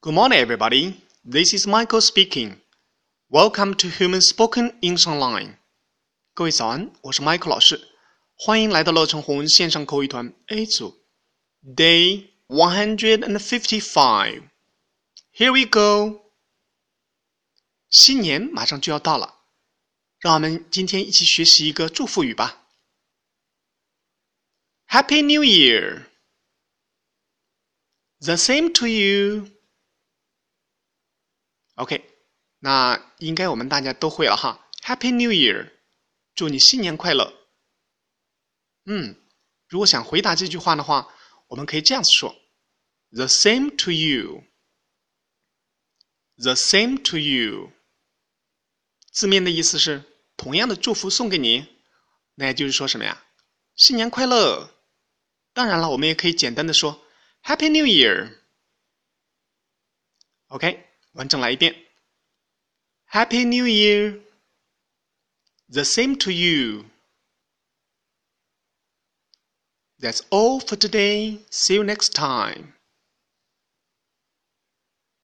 Good morning, everybody. This is Michael speaking. Welcome to Human Spoken English Online. 各位早安，我是 Michael 老师，欢迎来到乐成红线上口语团 A 组。Day one hundred and fifty-five. Here we go. 新年马上就要到了，让我们今天一起学习一个祝福语吧。Happy New Year. The same to you. OK，那应该我们大家都会了哈。Happy New Year，祝你新年快乐。嗯，如果想回答这句话的话，我们可以这样子说：The same to you。The same to you，字面的意思是同样的祝福送给你，那也就是说什么呀？新年快乐。当然了，我们也可以简单的说 Happy New Year。OK。完整来一遍。Happy New Year! The same to you. That's all for today. See you next time.